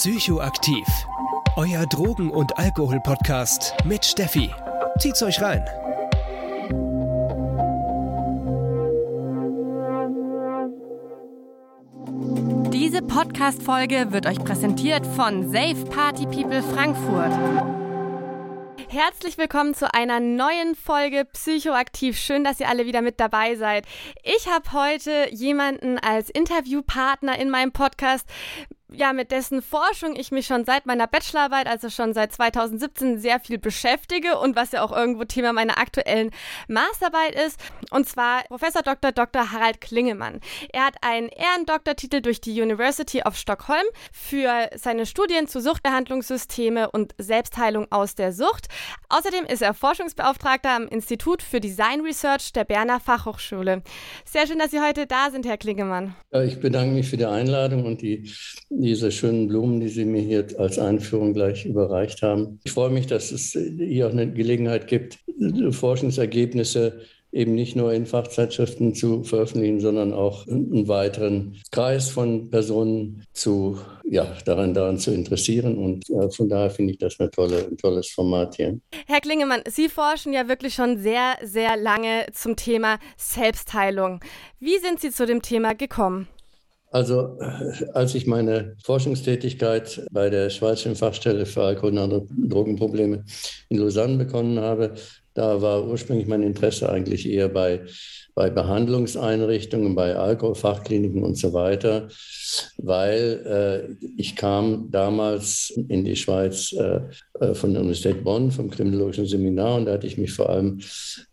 Psychoaktiv. Euer Drogen- und Alkohol-Podcast mit Steffi. Zieht's euch rein. Diese Podcast-Folge wird euch präsentiert von Safe Party People Frankfurt. Herzlich willkommen zu einer neuen Folge Psychoaktiv. Schön, dass ihr alle wieder mit dabei seid. Ich habe heute jemanden als Interviewpartner in meinem Podcast, ja, mit dessen Forschung ich mich schon seit meiner Bachelorarbeit, also schon seit 2017, sehr viel beschäftige und was ja auch irgendwo Thema meiner aktuellen Masterarbeit ist. Und zwar Professor Dr. Dr. Harald Klingemann. Er hat einen Ehrendoktortitel durch die University of Stockholm für seine Studien zu Suchtbehandlungssysteme und Selbstheilung aus der Sucht. Außerdem ist er Forschungsbeauftragter am Institut für Design Research der Berner Fachhochschule. Sehr schön, dass Sie heute da sind, Herr Klingemann. Ja, ich bedanke mich für die Einladung und die diese schönen Blumen, die Sie mir hier als Einführung gleich überreicht haben. Ich freue mich, dass es hier auch eine Gelegenheit gibt, Forschungsergebnisse eben nicht nur in Fachzeitschriften zu veröffentlichen, sondern auch einen weiteren Kreis von Personen zu, ja, daran, daran zu interessieren. Und äh, von daher finde ich das tolle, ein tolles Format hier. Herr Klingemann, Sie forschen ja wirklich schon sehr, sehr lange zum Thema Selbstheilung. Wie sind Sie zu dem Thema gekommen? Also als ich meine Forschungstätigkeit bei der Schweizerischen Fachstelle für Alkohol und andere Drogenprobleme in Lausanne begonnen habe, da war ursprünglich mein Interesse eigentlich eher bei, bei Behandlungseinrichtungen, bei Alkoholfachkliniken und so weiter, weil äh, ich kam damals in die Schweiz äh, äh, von der Universität Bonn, vom Kriminologischen Seminar, und da hatte ich mich vor allem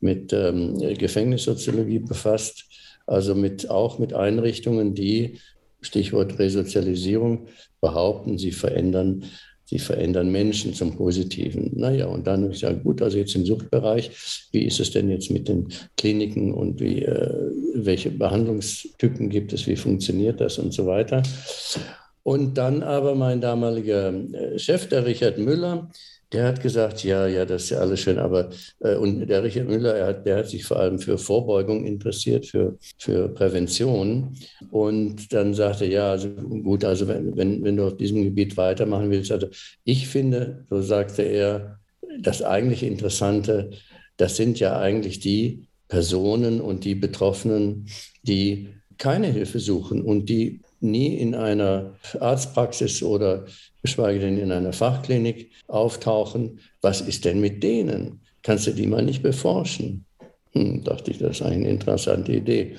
mit ähm, Gefängnissoziologie befasst also mit, auch mit Einrichtungen, die, Stichwort Resozialisierung, behaupten, sie verändern, sie verändern Menschen zum Positiven. Naja, und dann habe ich gesagt, gut, also jetzt im Suchtbereich, wie ist es denn jetzt mit den Kliniken und wie, äh, welche Behandlungstypen gibt es, wie funktioniert das und so weiter. Und dann aber mein damaliger äh, Chef, der Richard Müller, der hat gesagt, ja, ja, das ist ja alles schön, aber äh, und der Richard Müller, er hat, der hat sich vor allem für Vorbeugung interessiert, für, für Prävention. Und dann sagte ja, also gut, also wenn, wenn, wenn du auf diesem Gebiet weitermachen willst, also ich finde, so sagte er, das eigentlich Interessante, das sind ja eigentlich die Personen und die Betroffenen, die keine Hilfe suchen und die nie in einer Arztpraxis oder geschweige denn in einer Fachklinik auftauchen. Was ist denn mit denen? Kannst du die mal nicht beforschen? Hm, dachte ich, das ist eine interessante Idee.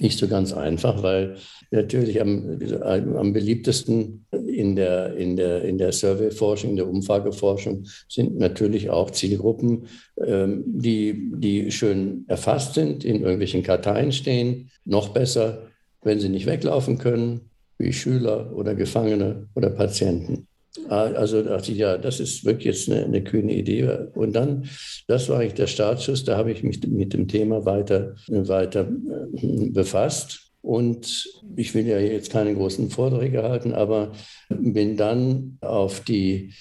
Nicht so ganz einfach, weil natürlich am, am beliebtesten in der, in der, in der Survey-Forschung, in der Umfrageforschung sind natürlich auch Zielgruppen, ähm, die, die schön erfasst sind, in irgendwelchen Karteien stehen. Noch besser wenn sie nicht weglaufen können, wie Schüler oder Gefangene oder Patienten. Also dachte ich, ja, das ist wirklich jetzt eine, eine, kühne Idee. Und dann, das war eigentlich der Startschuss, da habe ich mich mit dem Thema weiter, weiter äh, befasst. Und ich will ja jetzt keine großen Vorträge halten, aber bin dann auf die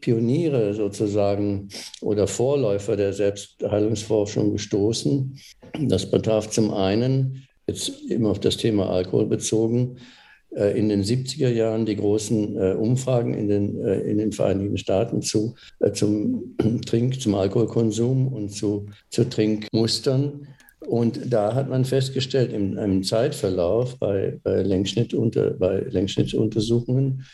Pioniere sozusagen oder Vorläufer der Selbstheilungsforschung gestoßen. Das betraf zum einen jetzt immer auf das Thema Alkohol bezogen, äh, in den 70er Jahren die großen äh, Umfragen in den, äh, in den Vereinigten Staaten zu, zum Trink, zum Alkoholkonsum und zu, zu Trinkmustern. Und da hat man festgestellt, im, im Zeitverlauf bei, bei, Längsschnittunter, bei Längsschnittsuntersuchungen,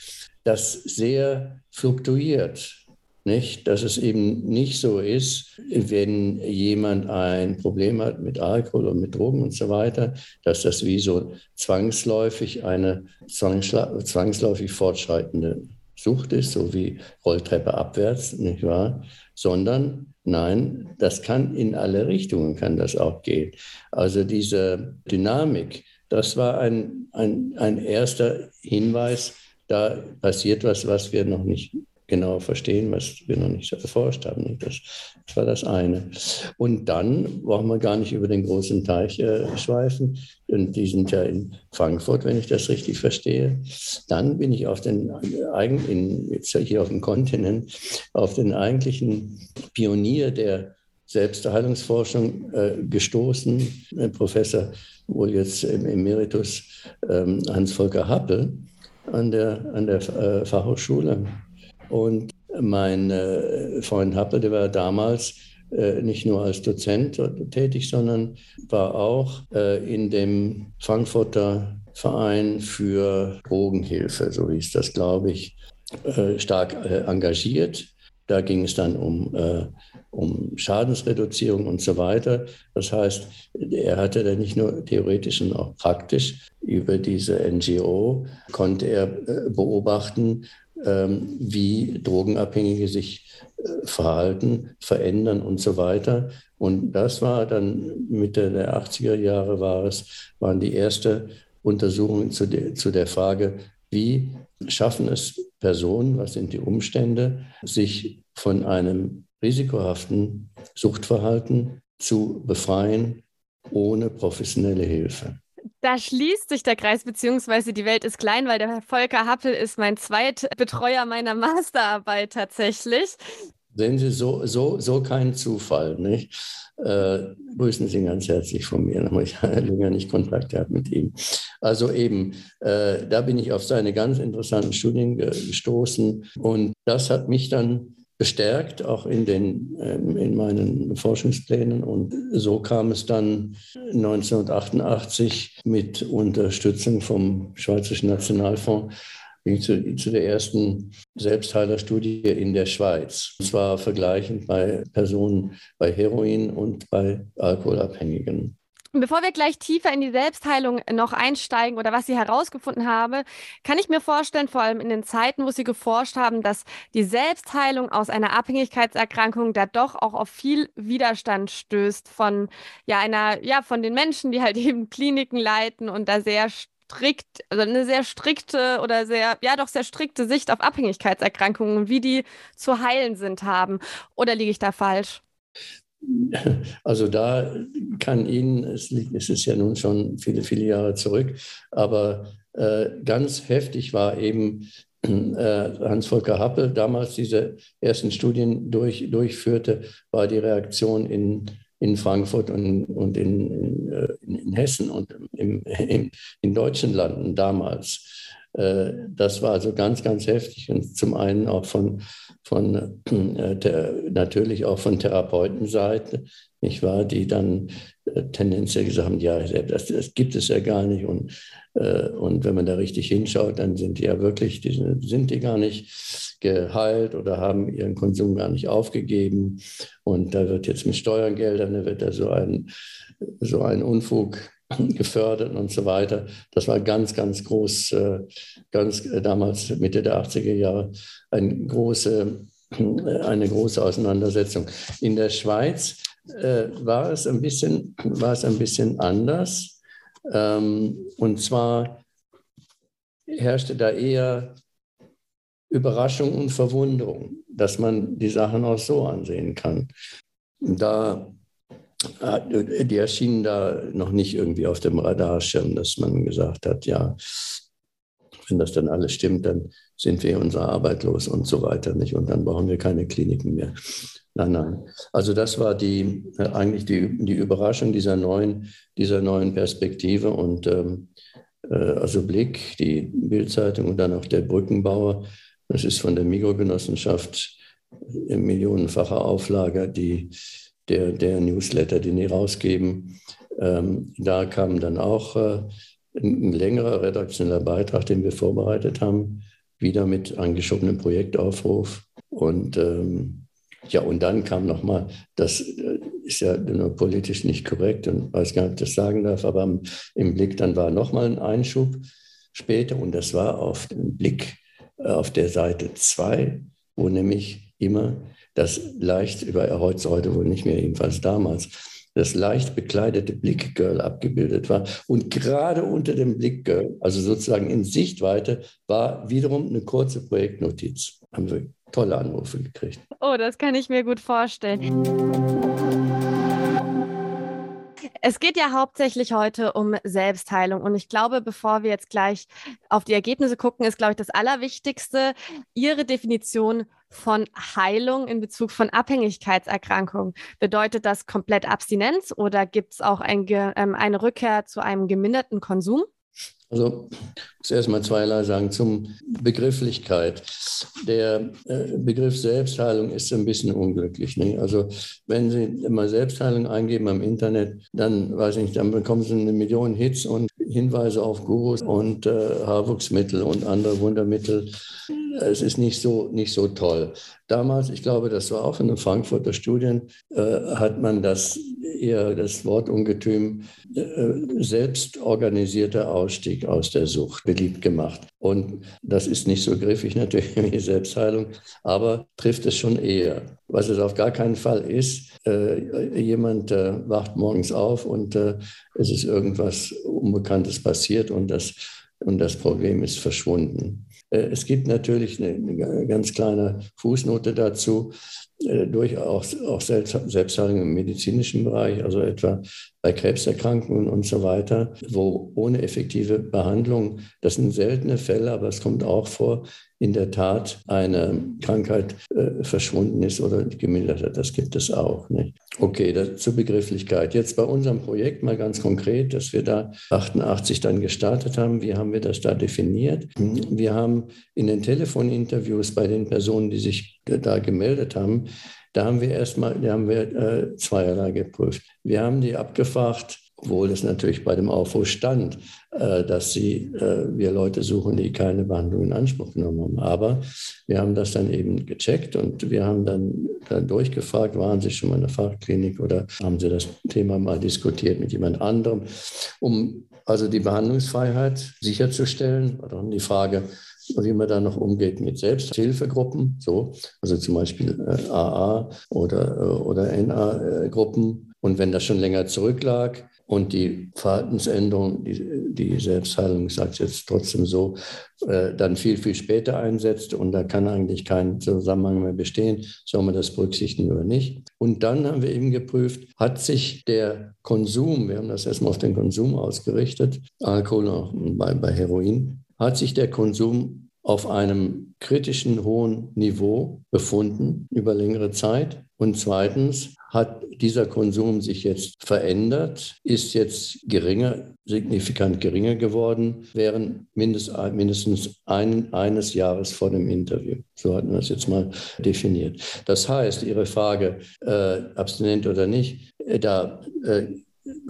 dass sehr fluktuiert nicht? Dass es eben nicht so ist, wenn jemand ein Problem hat mit Alkohol und mit Drogen und so weiter, dass das wie so zwangsläufig eine zwangsläufig fortschreitende Sucht ist, so wie Rolltreppe abwärts, nicht wahr? Sondern nein, das kann in alle Richtungen, kann das auch gehen. Also diese Dynamik, das war ein, ein, ein erster Hinweis, da passiert was, was wir noch nicht genau verstehen, was wir noch nicht erforscht haben. Das, das war das eine. Und dann brauchen wir gar nicht über den großen Teich äh, schweifen. Und die sind ja in Frankfurt, wenn ich das richtig verstehe. Dann bin ich auf den eigentlichen, jetzt hier auf dem Kontinent, auf den eigentlichen Pionier der Selbstheilungsforschung äh, gestoßen, äh, Professor wohl jetzt im Emeritus ähm, Hans-Volker Happel, an der, an der äh, Fachhochschule. Und mein äh, Freund Happe, der war damals äh, nicht nur als Dozent tätig, sondern war auch äh, in dem Frankfurter Verein für Drogenhilfe, so hieß das, glaube ich, stark engagiert. Da ging es dann um, äh, um Schadensreduzierung und so weiter. Das heißt, er hatte da nicht nur theoretisch, sondern auch praktisch über diese NGO konnte er beobachten, wie Drogenabhängige sich äh, verhalten, verändern und so weiter. Und das war dann Mitte der 80er Jahre war es, waren die erste Untersuchungen zu der, zu der Frage, wie schaffen es Personen, was sind die Umstände, sich von einem risikohaften Suchtverhalten zu befreien ohne professionelle Hilfe. Da schließt sich der Kreis, beziehungsweise die Welt ist klein, weil der Volker Happel ist mein Zweitbetreuer meiner Masterarbeit tatsächlich. Sehen Sie, so, so, so kein Zufall, nicht? Äh, grüßen Sie ganz herzlich von mir. Habe ich länger nicht Kontakt gehabt mit ihm. Also eben, äh, da bin ich auf seine ganz interessanten Studien gestoßen und das hat mich dann bestärkt, auch in, den, ähm, in meinen Forschungsplänen. Und so kam es dann 1988 mit Unterstützung vom Schweizerischen Nationalfonds zu, zu der ersten Selbstheilerstudie in der Schweiz. Und zwar vergleichend bei Personen bei Heroin und bei Alkoholabhängigen. Bevor wir gleich tiefer in die Selbstheilung noch einsteigen oder was Sie herausgefunden haben, kann ich mir vorstellen, vor allem in den Zeiten, wo Sie geforscht haben, dass die Selbstheilung aus einer Abhängigkeitserkrankung da doch auch auf viel Widerstand stößt von ja einer ja von den Menschen, die halt eben Kliniken leiten und da sehr strikt, also eine sehr strikte oder sehr, ja doch sehr strikte Sicht auf Abhängigkeitserkrankungen wie die zu heilen sind haben. Oder liege ich da falsch? Also da kann Ihnen, es, es ist ja nun schon viele, viele Jahre zurück, aber äh, ganz heftig war eben äh, Hans-Volker Happel damals diese ersten Studien durch, durchführte, war die Reaktion in, in Frankfurt und, und in, in, in Hessen und im, im, in deutschen Landen damals. Äh, das war also ganz, ganz heftig und zum einen auch von, von äh, der, natürlich auch von Therapeutenseite, nicht wahr, die dann äh, tendenziell gesagt haben, ja, das, das gibt es ja gar nicht und, und wenn man da richtig hinschaut, dann sind die ja wirklich, die sind die gar nicht geheilt oder haben ihren Konsum gar nicht aufgegeben und da wird jetzt mit Steuergeldern, da wird da so ein, so ein Unfug gefördert und so weiter. Das war ganz, ganz groß, äh, ganz äh, damals Mitte der 80er Jahre eine große, äh, eine große Auseinandersetzung. In der Schweiz war, es ein bisschen, war es ein bisschen anders. Ähm, und zwar herrschte da eher Überraschung und Verwunderung, dass man die Sachen auch so ansehen kann. Da die erschienen da noch nicht irgendwie auf dem Radarschirm, dass man gesagt hat, ja, wenn das dann alles stimmt, dann sind wir unserer Arbeit los und so weiter nicht und dann brauchen wir keine Kliniken mehr. Nein, nein. Also das war die äh, eigentlich die, die Überraschung dieser neuen, dieser neuen Perspektive und ähm, äh, also Blick, die Bildzeitung und dann auch der Brückenbauer. Das ist von der Mikrogenossenschaft in millionenfacher Auflage, die der, der Newsletter, den die rausgeben. Ähm, da kam dann auch äh, ein, ein längerer redaktioneller Beitrag, den wir vorbereitet haben, wieder mit angeschobenem Projektaufruf. Und ähm, ja, und dann kam nochmal, das äh, ist ja nur politisch nicht korrekt und weiß gar nicht, ob ich das sagen darf, aber im, Blick dann war nochmal ein Einschub später und das war auf dem Blick äh, auf der Seite 2, wo nämlich immer das leicht, über heute, heute wohl nicht mehr, jedenfalls damals, das leicht bekleidete Blickgirl abgebildet war. Und gerade unter dem Blickgirl, also sozusagen in Sichtweite, war wiederum eine kurze Projektnotiz. Haben wir tolle Anrufe gekriegt. Oh, das kann ich mir gut vorstellen. Es geht ja hauptsächlich heute um Selbstheilung. Und ich glaube, bevor wir jetzt gleich auf die Ergebnisse gucken, ist, glaube ich, das Allerwichtigste Ihre Definition von Heilung in Bezug von Abhängigkeitserkrankungen. Bedeutet das komplett Abstinenz oder gibt es auch ein, ähm, eine Rückkehr zu einem geminderten Konsum? Also zuerst mal zweierlei sagen zum Begrifflichkeit. Der äh, Begriff Selbstheilung ist ein bisschen unglücklich. Ne? Also wenn Sie mal Selbstheilung eingeben am Internet, dann weiß ich nicht, dann bekommen Sie eine Million Hits und Hinweise auf Gurus und äh, Haarwuchsmittel und andere Wundermittel. Es ist nicht so, nicht so toll. Damals, ich glaube, das war auch in den Frankfurter Studien, äh, hat man das eher das Wortungetüm äh, selbstorganisierter Ausstieg aus der Sucht beliebt gemacht. Und das ist nicht so griffig natürlich wie Selbstheilung, aber trifft es schon eher. Was es auf gar keinen Fall ist, äh, jemand äh, wacht morgens auf und äh, es ist irgendwas Unbekanntes passiert und das, und das Problem ist verschwunden. Äh, es gibt natürlich eine, eine ganz kleine Fußnote dazu, äh, durchaus auch Selbstheilung im medizinischen Bereich, also etwa bei Krebserkrankungen und so weiter, wo ohne effektive Behandlung, das sind seltene Fälle, aber es kommt auch vor, in der Tat eine Krankheit äh, verschwunden ist oder gemildert hat. Das gibt es auch. Nicht? Okay, das, zur Begrifflichkeit. Jetzt bei unserem Projekt mal ganz konkret, dass wir da 88 dann gestartet haben. Wie haben wir das da definiert? Wir haben in den Telefoninterviews bei den Personen, die sich da gemeldet haben, da haben wir erstmal, da haben wir äh, zweierlei geprüft. Wir haben die abgefragt, obwohl es natürlich bei dem Aufruf stand, äh, dass sie, äh, wir Leute suchen, die keine Behandlung in Anspruch genommen haben. Aber wir haben das dann eben gecheckt und wir haben dann, dann durchgefragt, waren Sie schon mal in der Fachklinik oder haben Sie das Thema mal diskutiert mit jemand anderem, um also die Behandlungsfreiheit sicherzustellen. Und dann die Frage, wie man da noch umgeht mit Selbsthilfegruppen, so, also zum Beispiel äh, AA oder, äh, oder NA-Gruppen. Und wenn das schon länger zurücklag und die Verhaltensänderung, die, die Selbstheilung, ich sage es jetzt trotzdem so, äh, dann viel, viel später einsetzt und da kann eigentlich kein Zusammenhang mehr bestehen, soll man das berücksichtigen oder nicht. Und dann haben wir eben geprüft, hat sich der Konsum, wir haben das erstmal auf den Konsum ausgerichtet, Alkohol auch bei, bei Heroin, hat sich der Konsum auf einem kritischen hohen Niveau befunden über längere Zeit. Und zweitens hat dieser Konsum sich jetzt verändert, ist jetzt geringer, signifikant geringer geworden, während mindest, mindestens ein, eines Jahres vor dem Interview. So hatten wir es jetzt mal definiert. Das heißt, Ihre Frage, äh, abstinent oder nicht, äh, da äh,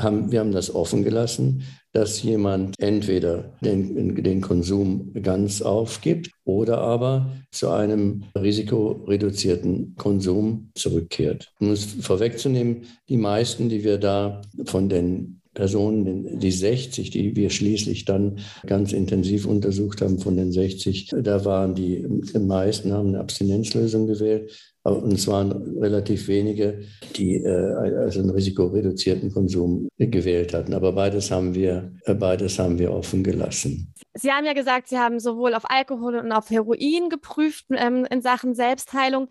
haben, wir haben das offen gelassen, dass jemand entweder den, den Konsum ganz aufgibt oder aber zu einem risikoreduzierten Konsum zurückkehrt. Um es vorwegzunehmen, die meisten, die wir da von den Personen, die 60, die wir schließlich dann ganz intensiv untersucht haben, von den 60, da waren die, meisten haben eine Abstinenzlösung gewählt. Und es waren relativ wenige, die äh, also einen risikoreduzierten Konsum gewählt hatten. Aber beides haben wir, äh, beides haben wir offen gelassen. Sie haben ja gesagt, Sie haben sowohl auf Alkohol und auf Heroin geprüft ähm, in Sachen Selbstheilung.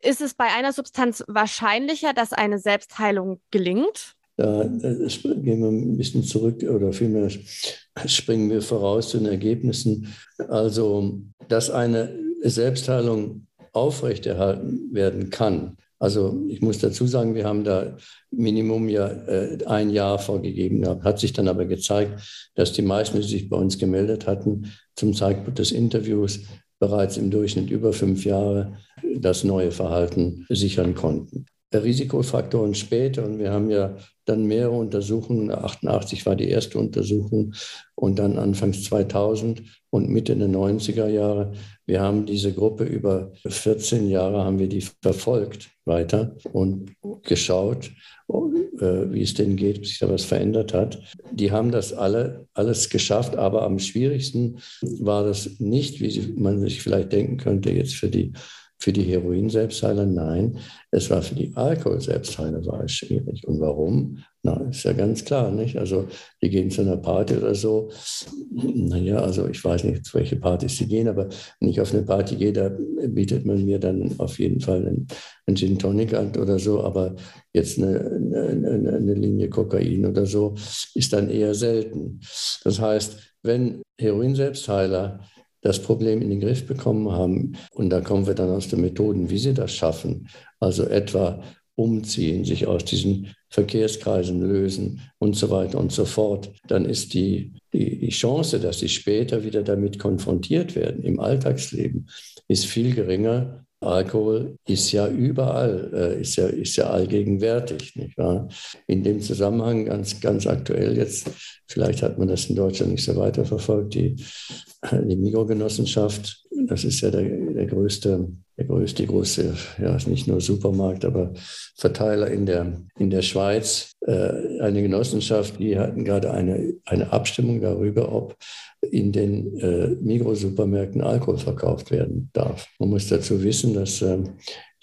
Ist es bei einer Substanz wahrscheinlicher, dass eine Selbstheilung gelingt? Da äh, gehen wir ein bisschen zurück oder vielmehr springen wir voraus zu den Ergebnissen. Also, dass eine Selbstheilung aufrechterhalten werden kann. Also ich muss dazu sagen, wir haben da Minimum ja äh, ein Jahr vorgegeben gehabt. Hat sich dann aber gezeigt, dass die meisten, die sich bei uns gemeldet hatten, zum Zeitpunkt des Interviews bereits im Durchschnitt über fünf Jahre das neue Verhalten sichern konnten. Risikofaktoren später. Und wir haben ja dann mehrere Untersuchungen. 88 war die erste Untersuchung und dann Anfangs 2000 und Mitte der 90er Jahre. Wir haben diese Gruppe über 14 Jahre haben wir die verfolgt weiter und geschaut, äh, wie es denen geht, ob sich da was verändert hat. Die haben das alle alles geschafft, aber am schwierigsten war das nicht, wie man sich vielleicht denken könnte, jetzt für die für die Heroin-Selbstheiler nein, es war für die Alkohol-Selbstheiler war es schwierig. Und warum? Na, ist ja ganz klar, nicht? Also die gehen zu einer Party oder so. Naja, also ich weiß nicht, zu welche Partys sie gehen, aber wenn ich auf eine Party gehe, da bietet man mir dann auf jeden Fall einen, einen Gin Tonic an oder so, aber jetzt eine, eine, eine Linie Kokain oder so ist dann eher selten. Das heißt, wenn Heroin-Selbstheiler das Problem in den Griff bekommen haben. Und da kommen wir dann aus den Methoden, wie sie das schaffen. Also etwa umziehen, sich aus diesen Verkehrskreisen lösen und so weiter und so fort. Dann ist die die, die Chance, dass sie später wieder damit konfrontiert werden im Alltagsleben, ist viel geringer. Alkohol ist ja überall, äh, ist, ja, ist ja allgegenwärtig. Nicht wahr? In dem Zusammenhang ganz, ganz aktuell jetzt, vielleicht hat man das in Deutschland nicht so weiterverfolgt, die, die Mikrogenossenschaft, das ist ja der, der größte der größte, große, ja, nicht nur Supermarkt, aber Verteiler in der, in der Schweiz, äh, eine Genossenschaft, die hatten gerade eine, eine Abstimmung darüber, ob in den äh, Migros-Supermärkten Alkohol verkauft werden darf. Man muss dazu wissen, dass äh,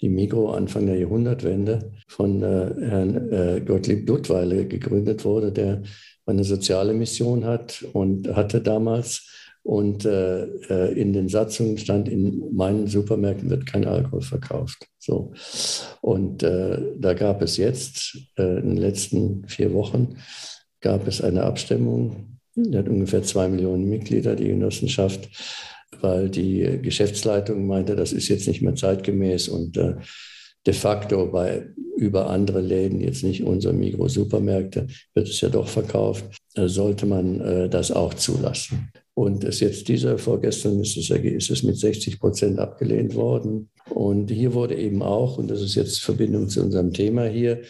die Migro Anfang der Jahrhundertwende von äh, Herrn äh, Gottlieb Duttweiler gegründet wurde, der eine soziale Mission hat und hatte damals und äh, äh, in den Satzungen stand, in meinen Supermärkten wird kein Alkohol verkauft. So. Und äh, da gab es jetzt, äh, in den letzten vier Wochen, gab es eine Abstimmung. Die hat ungefähr zwei Millionen Mitglieder, die Genossenschaft, weil die Geschäftsleitung meinte, das ist jetzt nicht mehr zeitgemäß und äh, de facto bei über andere Läden, jetzt nicht unsere Migros-Supermärkte, wird es ja doch verkauft, äh, sollte man das auch zulassen. Und ist jetzt dieser, vorgestern ist es, ist es mit 60 Prozent abgelehnt worden. Und hier wurde eben auch, und das ist jetzt Verbindung zu unserem Thema hier,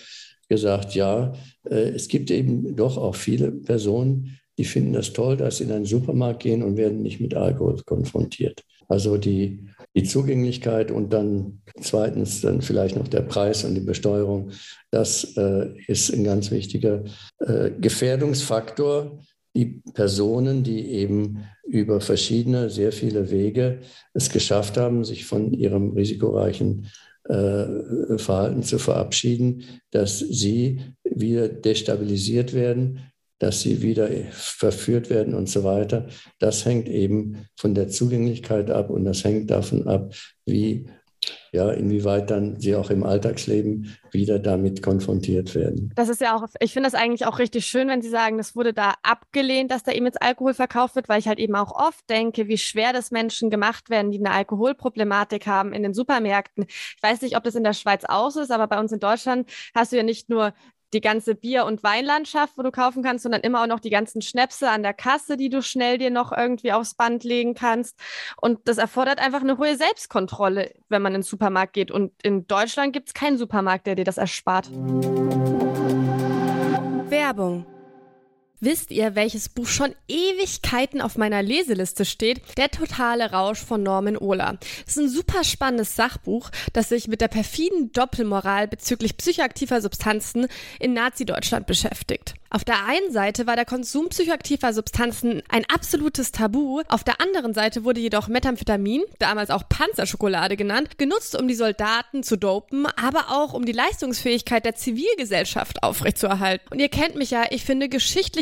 gesagt, ja, äh, es gibt eben doch auch viele Personen, die finden das toll, dass sie in einen Supermarkt gehen und werden nicht mit Alkohol konfrontiert. Also die, die Zugänglichkeit und dann zweitens dann vielleicht noch der Preis und die Besteuerung, das äh, ist ein ganz wichtiger äh, Gefährdungsfaktor die Personen, die eben über verschiedene, sehr viele Wege es geschafft haben, sich von ihrem risikoreichen äh, Verhalten zu verabschieden, dass sie wieder destabilisiert werden, dass sie wieder verführt werden und so weiter. Das hängt eben von der Zugänglichkeit ab und das hängt davon ab, wie ja, inwieweit dann sie auch im Alltagsleben wieder damit konfrontiert werden. Das ist ja auch, ich finde das eigentlich auch richtig schön, wenn Sie sagen, das wurde da abgelehnt, dass da eben jetzt Alkohol verkauft wird, weil ich halt eben auch oft denke, wie schwer das Menschen gemacht werden, die eine Alkoholproblematik haben in den Supermärkten. Ich weiß nicht, ob das in der Schweiz auch so ist, aber bei uns in Deutschland hast du ja nicht nur die ganze Bier- und Weinlandschaft, wo du kaufen kannst, sondern immer auch noch die ganzen Schnäpse an der Kasse, die du schnell dir noch irgendwie aufs Band legen kannst. Und das erfordert einfach eine hohe Selbstkontrolle, wenn man in den Supermarkt geht. Und in Deutschland gibt es keinen Supermarkt, der dir das erspart. Werbung Wisst ihr, welches Buch schon Ewigkeiten auf meiner Leseliste steht? Der totale Rausch von Norman Ohler. Das ist ein super spannendes Sachbuch, das sich mit der perfiden Doppelmoral bezüglich psychoaktiver Substanzen in Nazi-Deutschland beschäftigt. Auf der einen Seite war der Konsum psychoaktiver Substanzen ein absolutes Tabu, auf der anderen Seite wurde jedoch Methamphetamin, damals auch Panzerschokolade genannt, genutzt, um die Soldaten zu dopen, aber auch um die Leistungsfähigkeit der Zivilgesellschaft aufrechtzuerhalten. Und ihr kennt mich ja, ich finde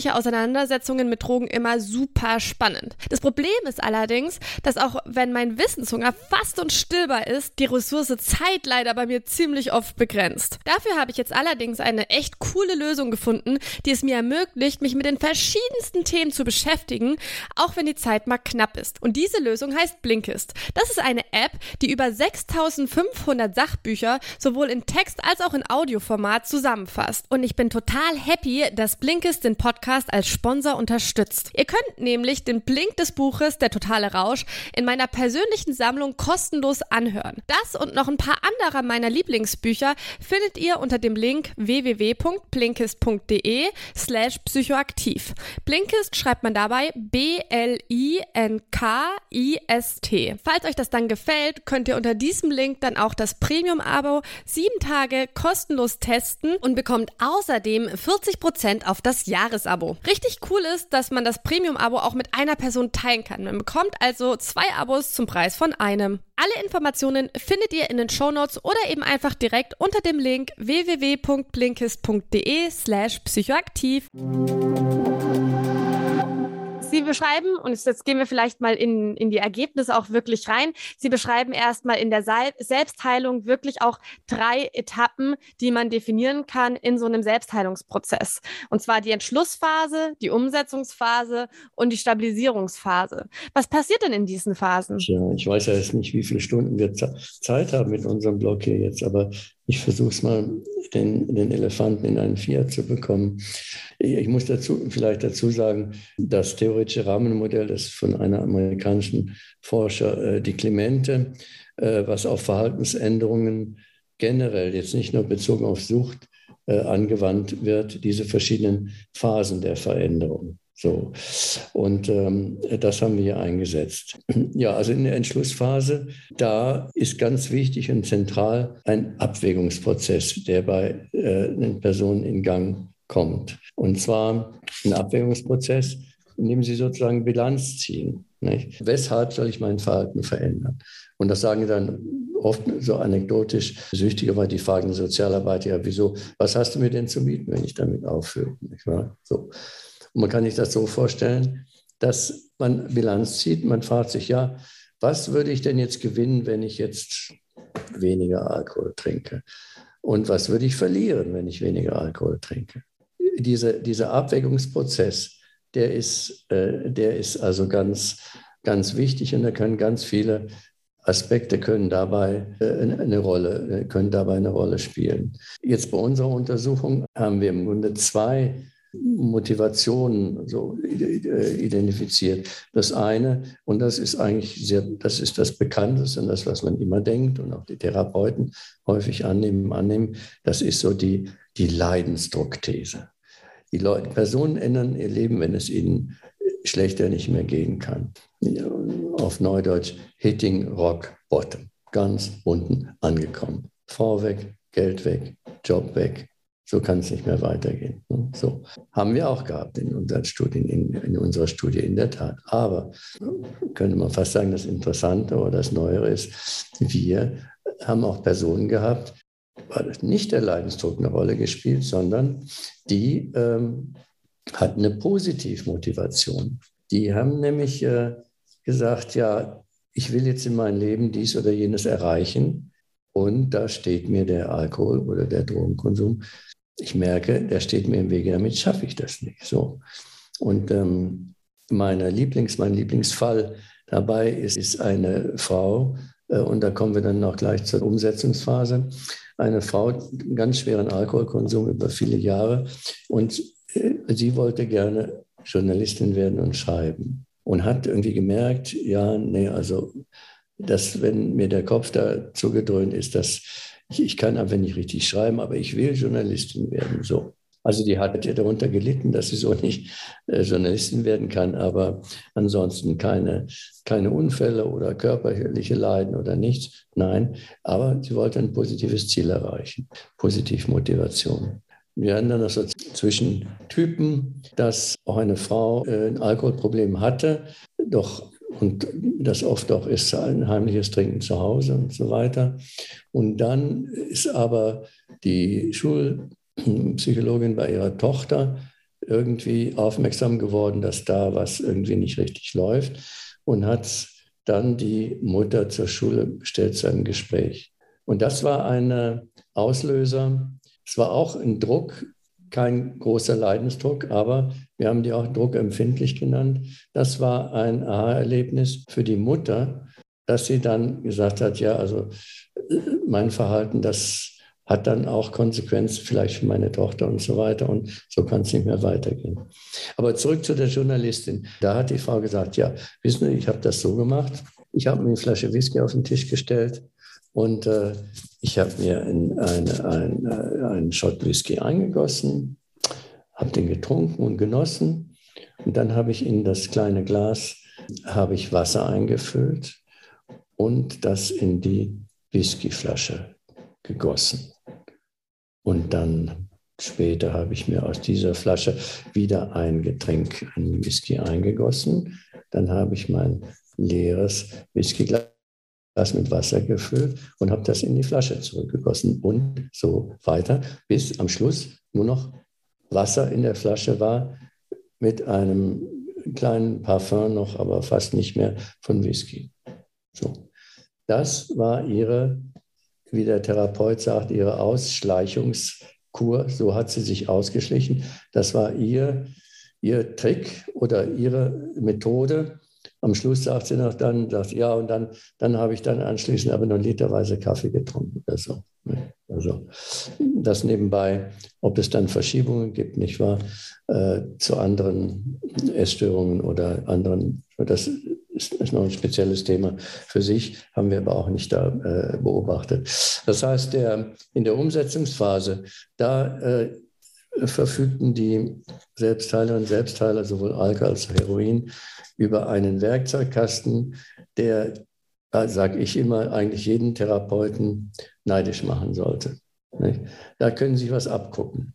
geschichtliche Auseinandersetzungen mit Drogen immer super spannend. Das Problem ist allerdings, dass auch wenn mein Wissenshunger fast unstillbar ist, die Ressource Zeit leider bei mir ziemlich oft begrenzt. Dafür habe ich jetzt allerdings eine echt coole Lösung gefunden, die es mir ermöglicht, mich mit den verschiedensten Themen zu beschäftigen, auch wenn die Zeit mal knapp ist. Und diese Lösung heißt Blinkist. Das ist eine App, die über 6500 Sachbücher sowohl in Text als auch in Audioformat zusammenfasst. Und ich bin total happy, dass Blinkist den Podcast als Sponsor unterstützt. Ihr könnt nämlich den Blink des Buches Der totale Rausch in meiner persönlichen Sammlung kostenlos anhören. Das und noch ein paar anderer meiner Lieblingsbücher findet ihr unter dem Link www.blinkist.de slash psychoaktiv. Blinkist schreibt man dabei B-L-I-N-K-I-S-T. Falls euch das dann gefällt, könnt ihr unter diesem Link dann auch das Premium-Abo sieben Tage kostenlos testen und bekommt außerdem 40% auf das Jahresabo. Richtig cool ist, dass man das Premium-Abo auch mit einer Person teilen kann. Man bekommt also zwei Abos zum Preis von einem. Alle Informationen findet ihr in den Shownotes oder eben einfach direkt unter dem Link www.blinkist.de slash psychoaktiv. Sie beschreiben, und jetzt gehen wir vielleicht mal in, in die Ergebnisse auch wirklich rein, Sie beschreiben erstmal in der Selbstheilung wirklich auch drei Etappen, die man definieren kann in so einem Selbstheilungsprozess. Und zwar die Entschlussphase, die Umsetzungsphase und die Stabilisierungsphase. Was passiert denn in diesen Phasen? Ja, ich weiß ja jetzt nicht, wie viele Stunden wir Zeit haben mit unserem Blog hier jetzt, aber ich versuche es mal den, den Elefanten in einen Fiat zu bekommen. Ich muss dazu vielleicht dazu sagen, das theoretische Rahmenmodell, das von einer amerikanischen Forscher, äh, die Clemente, äh, was auf Verhaltensänderungen generell, jetzt nicht nur bezogen auf Sucht, äh, angewandt wird, diese verschiedenen Phasen der Veränderung. So. Und ähm, das haben wir eingesetzt. Ja, also in der Entschlussphase, da ist ganz wichtig und zentral ein Abwägungsprozess, der bei äh, den Personen in Gang kommt. Und zwar ein Abwägungsprozess, in dem sie sozusagen Bilanz ziehen. Nicht? Weshalb soll ich mein Verhalten verändern? Und das sagen dann oft so anekdotisch Süchtige, weil die fragen Sozialarbeiter, ja, wieso, was hast du mir denn zu bieten, wenn ich damit aufhöre? Nicht wahr? So. Und man kann sich das so vorstellen, dass man Bilanz zieht. Man fragt sich, ja, was würde ich denn jetzt gewinnen, wenn ich jetzt weniger Alkohol trinke? Und was würde ich verlieren, wenn ich weniger Alkohol trinke? Diese, dieser Abwägungsprozess, der ist, äh, der ist also ganz, ganz wichtig und da können ganz viele Aspekte können dabei äh, eine Rolle, äh, können dabei eine Rolle spielen. Jetzt bei unserer Untersuchung haben wir im Grunde zwei Motivationen so identifiziert. Das eine, und das ist eigentlich sehr, das ist das Bekannteste und das, was man immer denkt und auch die Therapeuten häufig annehmen, annehmen, das ist so die, die Leidensdruckthese. Die Leute, Personen ändern ihr Leben, wenn es ihnen schlechter nicht mehr gehen kann. Auf Neudeutsch Hitting Rock Bottom, ganz unten angekommen. Frau weg, Geld weg, Job weg, so kann es nicht mehr weitergehen. Ne? So haben wir auch gehabt in unseren Studien, in, in, unserer Studie in der Tat. Aber könnte man fast sagen, das Interessante oder das Neuere ist, wir haben auch Personen gehabt, weil nicht der Leidensdruck eine Rolle gespielt, sondern die ähm, hatten eine Positivmotivation. Die haben nämlich äh, gesagt, ja, ich will jetzt in meinem Leben dies oder jenes erreichen. Und da steht mir der Alkohol oder der Drogenkonsum ich merke, der steht mir im Wege, damit schaffe ich das nicht. So. Und ähm, meine Lieblings, mein Lieblingsfall dabei ist, ist eine Frau, äh, und da kommen wir dann noch gleich zur Umsetzungsphase, eine Frau, ganz schweren Alkoholkonsum über viele Jahre und äh, sie wollte gerne Journalistin werden und schreiben und hat irgendwie gemerkt, ja, nee, also dass wenn mir der Kopf da zugedröhnt ist, dass ich, ich kann einfach nicht richtig schreiben, aber ich will Journalistin werden. So. Also die hat ja darunter gelitten, dass sie so nicht äh, Journalistin werden kann, aber ansonsten keine, keine Unfälle oder körperliche Leiden oder nichts. Nein, aber sie wollte ein positives Ziel erreichen, Positivmotivation. Wir haben dann also zwischen Typen, dass auch eine Frau äh, ein Alkoholproblem hatte, doch und das oft auch ist ein heimliches Trinken zu Hause und so weiter. Und dann ist aber die Schulpsychologin bei ihrer Tochter irgendwie aufmerksam geworden, dass da was irgendwie nicht richtig läuft und hat dann die Mutter zur Schule bestellt zu einem Gespräch. Und das war ein Auslöser. Es war auch ein Druck kein großer Leidensdruck, aber wir haben die auch druckempfindlich genannt. Das war ein Aha-Erlebnis für die Mutter, dass sie dann gesagt hat, ja, also mein Verhalten, das hat dann auch Konsequenzen vielleicht für meine Tochter und so weiter und so kann es nicht mehr weitergehen. Aber zurück zu der Journalistin. Da hat die Frau gesagt, ja, wissen Sie, ich habe das so gemacht. Ich habe mir eine Flasche Whisky auf den Tisch gestellt und äh, ich habe mir in eine, ein, äh, einen Shot Whisky eingegossen, habe den getrunken und genossen. Und dann habe ich in das kleine Glas habe ich Wasser eingefüllt und das in die Whiskyflasche gegossen. Und dann später habe ich mir aus dieser Flasche wieder ein Getränk, einen Whisky eingegossen. Dann habe ich mein leeres Whiskyglas Glas mit Wasser gefüllt und habe das in die Flasche zurückgegossen und so weiter, bis am Schluss nur noch Wasser in der Flasche war mit einem kleinen Parfum noch, aber fast nicht mehr von Whisky. So. Das war ihre, wie der Therapeut sagt, ihre Ausschleichungskur. So hat sie sich ausgeschlichen. Das war ihr, ihr Trick oder ihre Methode, am Schluss sagt sie noch dann, sagt, ja, und dann, dann habe ich dann anschließend aber noch literweise Kaffee getrunken oder so. Ne? Also das nebenbei, ob es dann Verschiebungen gibt, nicht wahr, äh, zu anderen Essstörungen oder anderen, das ist, ist noch ein spezielles Thema für sich, haben wir aber auch nicht da äh, beobachtet. Das heißt, der, in der Umsetzungsphase, da äh, verfügten die Selbstheiler und Selbstheiler, sowohl Alkohol als auch Heroin, über einen Werkzeugkasten, der, sage ich immer, eigentlich jeden Therapeuten neidisch machen sollte. Da können Sie was abgucken.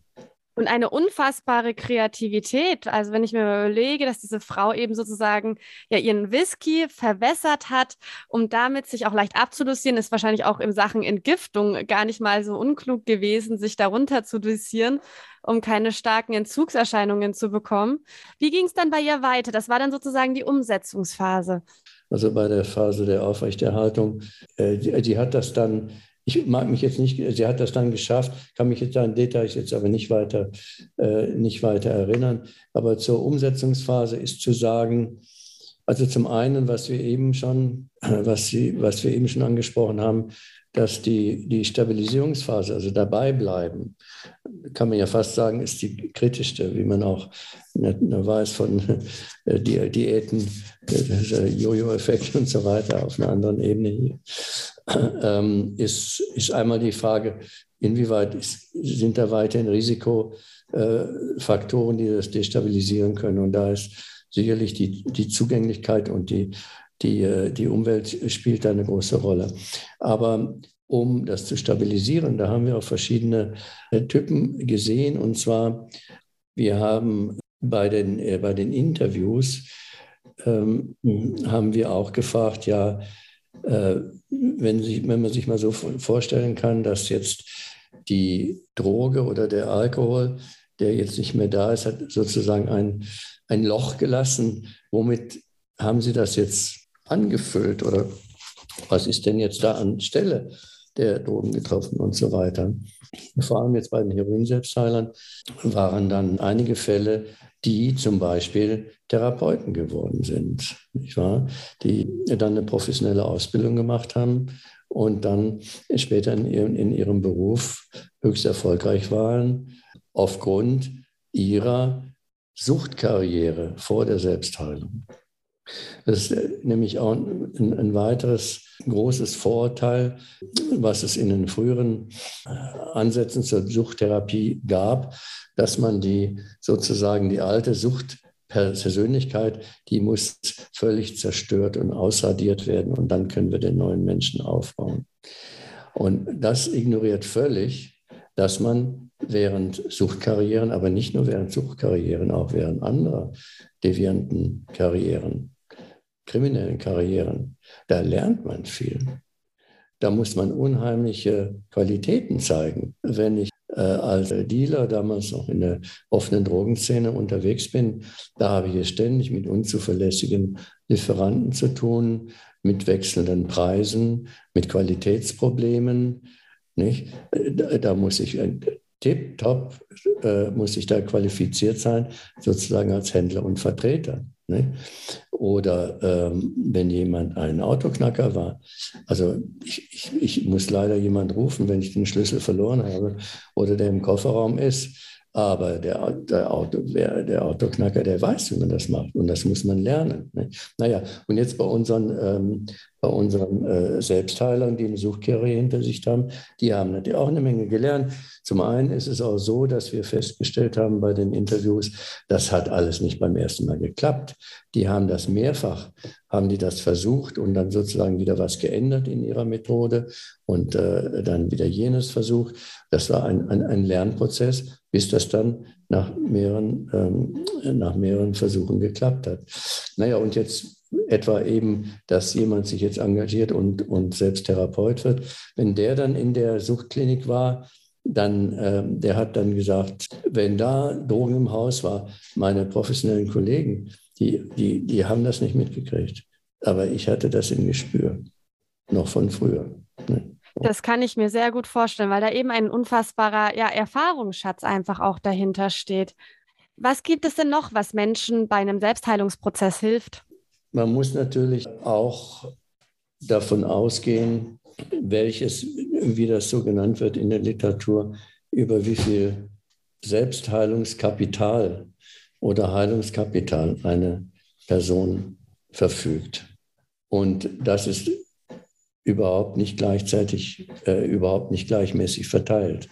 Und eine unfassbare Kreativität. Also wenn ich mir überlege, dass diese Frau eben sozusagen ja ihren Whisky verwässert hat, um damit sich auch leicht abzudosieren, ist wahrscheinlich auch in Sachen Entgiftung gar nicht mal so unklug gewesen, sich darunter zu dosieren, um keine starken Entzugserscheinungen zu bekommen. Wie ging es dann bei ihr weiter? Das war dann sozusagen die Umsetzungsphase. Also bei der Phase der Aufrechterhaltung, äh, die, die hat das dann ich mag mich jetzt nicht, sie hat das dann geschafft, kann mich jetzt an Details jetzt aber nicht weiter, äh, nicht weiter erinnern. Aber zur Umsetzungsphase ist zu sagen, also zum einen, was wir eben schon, was, Sie, was wir eben schon angesprochen haben, dass die, die Stabilisierungsphase, also dabei bleiben, kann man ja fast sagen, ist die kritischste, wie man auch weiß von äh, Diäten, äh, Jojo-Effekt und so weiter auf einer anderen Ebene hier, ähm, ist, ist einmal die Frage, inwieweit ist, sind da weiterhin Risikofaktoren, die das destabilisieren können. Und da ist sicherlich die, die Zugänglichkeit und die die, äh, die Umwelt spielt da eine große Rolle. Aber um das zu stabilisieren, da haben wir auch verschiedene äh, Typen gesehen. Und zwar, wir haben bei den, äh, bei den Interviews, ähm, haben wir auch gefragt, ja, äh, wenn, sich, wenn man sich mal so vorstellen kann, dass jetzt die Droge oder der Alkohol, der jetzt nicht mehr da ist, hat sozusagen ein, ein Loch gelassen. Womit haben Sie das jetzt angefüllt oder was ist denn jetzt da an Stelle der Drogen getroffen und so weiter. Vor allem jetzt bei den Heroin-Selbstheilern waren dann einige Fälle, die zum Beispiel Therapeuten geworden sind, nicht wahr? die dann eine professionelle Ausbildung gemacht haben und dann später in ihrem, in ihrem Beruf höchst erfolgreich waren, aufgrund ihrer Suchtkarriere vor der Selbstheilung. Das ist nämlich auch ein, ein, weiteres großes Vorurteil, was es in den früheren äh, Ansätzen zur Suchttherapie gab, dass man die sozusagen die alte Suchtpersönlichkeit, die muss völlig zerstört und ausradiert werden und dann können wir den neuen Menschen aufbauen. Und das ignoriert völlig, dass man während Suchtkarrieren, aber nicht nur während Suchtkarrieren, auch während anderer devianten Karrieren, kriminellen Karrieren, da lernt man viel. Da muss man unheimliche Qualitäten zeigen. Wenn ich äh, als Dealer damals noch in der offenen Drogenszene unterwegs bin, da habe ich es ständig mit unzuverlässigen Lieferanten zu tun, mit wechselnden Preisen, mit Qualitätsproblemen. Nicht? Da, da muss ich tipptopp, äh, muss ich da qualifiziert sein, sozusagen als Händler und Vertreter. Ne? Oder ähm, wenn jemand ein Autoknacker war. Also ich, ich, ich muss leider jemand rufen, wenn ich den Schlüssel verloren habe oder der im Kofferraum ist. Aber der, der, Auto, der, der Autoknacker, der weiß, wie man das macht. Und das muss man lernen. Ne? Naja, und jetzt bei unseren, ähm, bei unseren äh, Selbstheilern, die eine Suchkarriere hinter sich haben, die haben natürlich auch eine Menge gelernt. Zum einen ist es auch so, dass wir festgestellt haben bei den Interviews, das hat alles nicht beim ersten Mal geklappt. Die haben das mehrfach, haben die das versucht und dann sozusagen wieder was geändert in ihrer Methode und äh, dann wieder jenes versucht. Das war ein, ein, ein Lernprozess, bis das dann nach mehreren, ähm, nach mehreren Versuchen geklappt hat. Naja, und jetzt etwa eben, dass jemand sich jetzt engagiert und, und selbst Therapeut wird. Wenn der dann in der Suchtklinik war, dann, äh, der hat dann gesagt, wenn da Drogen im Haus war, meine professionellen Kollegen, die, die, die haben das nicht mitgekriegt. Aber ich hatte das im Gespür, noch von früher. Ne? Das kann ich mir sehr gut vorstellen, weil da eben ein unfassbarer ja, Erfahrungsschatz einfach auch dahinter steht. Was gibt es denn noch, was Menschen bei einem Selbstheilungsprozess hilft? Man muss natürlich auch davon ausgehen, welches, wie das so genannt wird in der Literatur, über wie viel Selbstheilungskapital oder Heilungskapital eine Person verfügt. Und das ist überhaupt nicht gleichzeitig, äh, überhaupt nicht gleichmäßig verteilt.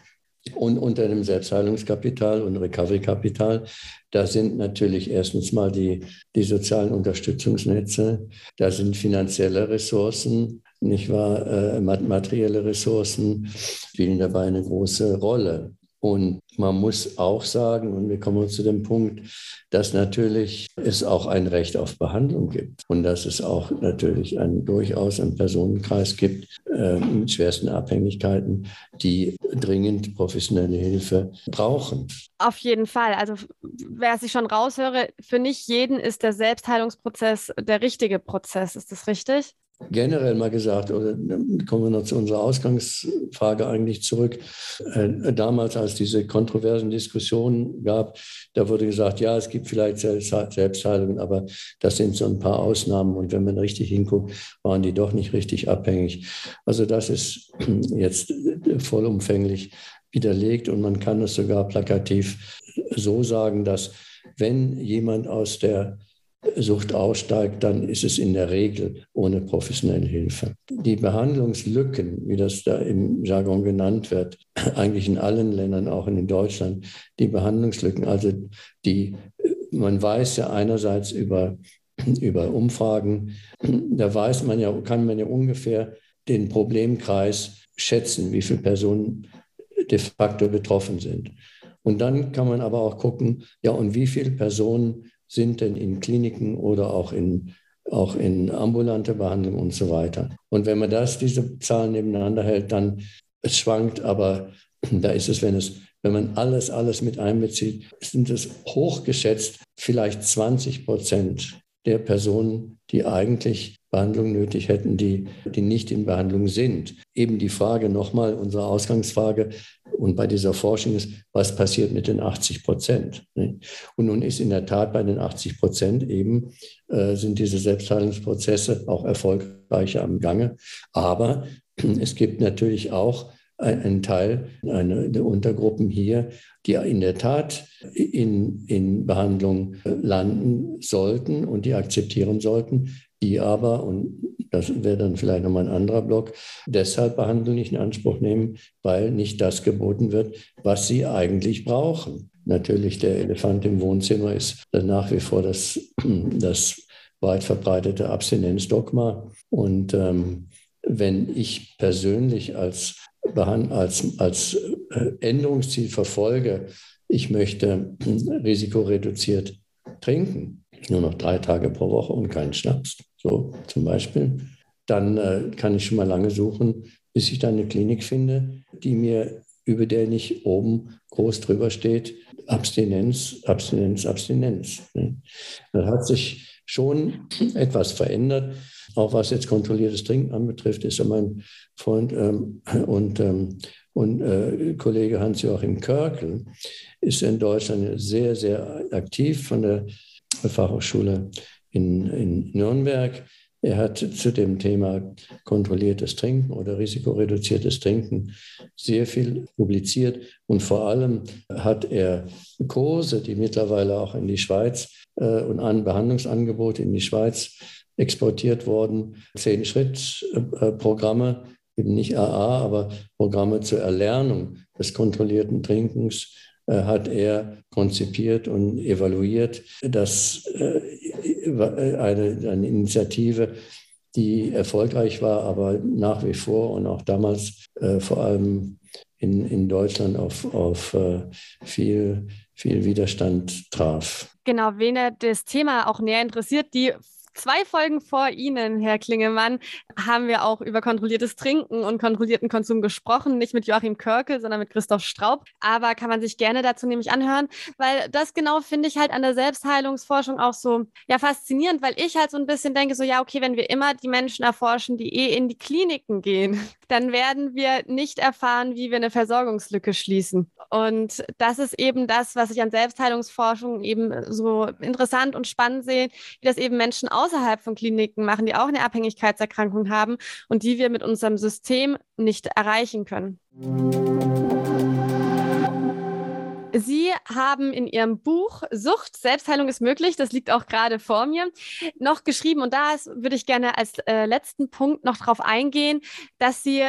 Und unter dem Selbstheilungskapital und Recovery-Kapital, da sind natürlich erstens mal die, die sozialen Unterstützungsnetze, da sind finanzielle Ressourcen, nicht wahr, äh, materielle Ressourcen spielen dabei eine große Rolle. Und man muss auch sagen, und wir kommen zu dem Punkt, dass natürlich es auch ein Recht auf Behandlung gibt und dass es auch natürlich ein, durchaus einen Personenkreis gibt äh, mit schwersten Abhängigkeiten, die dringend professionelle Hilfe brauchen. Auf jeden Fall. Also wer sich schon raushöre, für nicht jeden ist der Selbstheilungsprozess der richtige Prozess. Ist das richtig? Generell mal gesagt, oder kommen wir noch zu unserer Ausgangsfrage eigentlich zurück. Äh, damals, als diese kontroversen Diskussionen gab, da wurde gesagt, ja, es gibt vielleicht Selbstheilungen, aber das sind so ein paar Ausnahmen. Und wenn man richtig hinguckt, waren die doch nicht richtig abhängig. Also das ist jetzt vollumfänglich widerlegt und man kann es sogar plakativ so sagen, dass wenn jemand aus der Sucht aussteigt, dann ist es in der Regel ohne professionelle Hilfe. Die Behandlungslücken, wie das da im Jargon genannt wird, eigentlich in allen Ländern, auch in Deutschland, die Behandlungslücken, also die, man weiß ja einerseits über, über Umfragen, da weiß man ja, kann man ja ungefähr den Problemkreis schätzen, wie viele Personen de facto betroffen sind. Und dann kann man aber auch gucken, ja, und wie viele Personen sind denn in Kliniken oder auch in, auch in ambulante Behandlung und so weiter. Und wenn man das, diese Zahlen nebeneinander hält, dann es schwankt, aber da ist es, wenn es, wenn man alles, alles mit einbezieht, sind es hochgeschätzt vielleicht 20 Prozent der Personen, die eigentlich Behandlung nötig hätten, die, die nicht in Behandlung sind. Eben die Frage nochmal, unsere Ausgangsfrage, und bei dieser Forschung ist, was passiert mit den 80 Prozent? Und nun ist in der Tat bei den 80 Prozent eben, äh, sind diese Selbstheilungsprozesse auch erfolgreicher am Gange. Aber es gibt natürlich auch einen Teil eine, der Untergruppen hier, die in der Tat in, in Behandlung landen sollten und die akzeptieren sollten, die aber, und das wäre dann vielleicht nochmal ein anderer Block, deshalb Behandlung nicht in Anspruch nehmen, weil nicht das geboten wird, was sie eigentlich brauchen. Natürlich, der Elefant im Wohnzimmer ist nach wie vor das, das weit verbreitete Abstinenzdogma. Und ähm, wenn ich persönlich als, als, als äh, Änderungsziel verfolge, ich möchte risikoreduziert trinken, nur noch drei Tage pro Woche und keinen Schnaps, so zum Beispiel, dann äh, kann ich schon mal lange suchen, bis ich dann eine Klinik finde, die mir, über der nicht oben groß drüber steht, Abstinenz, Abstinenz, Abstinenz. Ne? Da hat sich schon etwas verändert. Auch was jetzt kontrolliertes Trinken anbetrifft, ist ja mein Freund ähm, und, ähm, und äh, Kollege Hans-Joachim Körkel ist in Deutschland sehr, sehr aktiv von der Fachhochschule in, in Nürnberg. Er hat zu dem Thema kontrolliertes Trinken oder risikoreduziertes Trinken sehr viel publiziert und vor allem hat er Kurse, die mittlerweile auch in die Schweiz äh, und an Behandlungsangebote in die Schweiz exportiert wurden, Zehn-Schritt-Programme, eben nicht AA, aber Programme zur Erlernung des kontrollierten Trinkens äh, hat er konzipiert und evaluiert. Das äh, eine, eine Initiative, die erfolgreich war, aber nach wie vor und auch damals äh, vor allem in, in Deutschland auf, auf äh, viel, viel Widerstand traf. Genau, wen das Thema auch näher interessiert, die zwei Folgen vor Ihnen, Herr Klingemann, haben wir auch über kontrolliertes Trinken und kontrollierten Konsum gesprochen. Nicht mit Joachim Körkel, sondern mit Christoph Straub. Aber kann man sich gerne dazu nämlich anhören, weil das genau finde ich halt an der Selbstheilungsforschung auch so ja, faszinierend, weil ich halt so ein bisschen denke, so ja, okay, wenn wir immer die Menschen erforschen, die eh in die Kliniken gehen, dann werden wir nicht erfahren, wie wir eine Versorgungslücke schließen. Und das ist eben das, was ich an Selbstheilungsforschung eben so interessant und spannend sehe, wie das eben Menschen außerhalb von Kliniken machen, die auch eine Abhängigkeitserkrankung haben und die wir mit unserem System nicht erreichen können. Sie haben in Ihrem Buch Sucht, Selbstheilung ist möglich, das liegt auch gerade vor mir, noch geschrieben. Und da würde ich gerne als äh, letzten Punkt noch darauf eingehen, dass Sie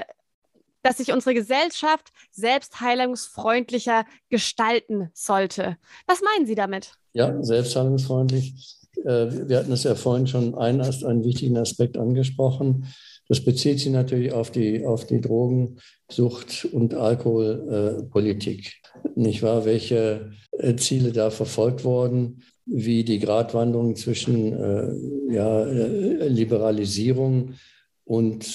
dass sich unsere Gesellschaft selbstheilungsfreundlicher gestalten sollte. Was meinen Sie damit? Ja, selbstheilungsfreundlich. Äh, wir hatten es ja vorhin schon einen, einen wichtigen Aspekt angesprochen. Das bezieht sich natürlich auf die, auf die Drogensucht- und Alkoholpolitik. Nicht wahr? Welche äh, Ziele da verfolgt wurden, wie die Gratwanderung zwischen äh, ja, äh, Liberalisierung und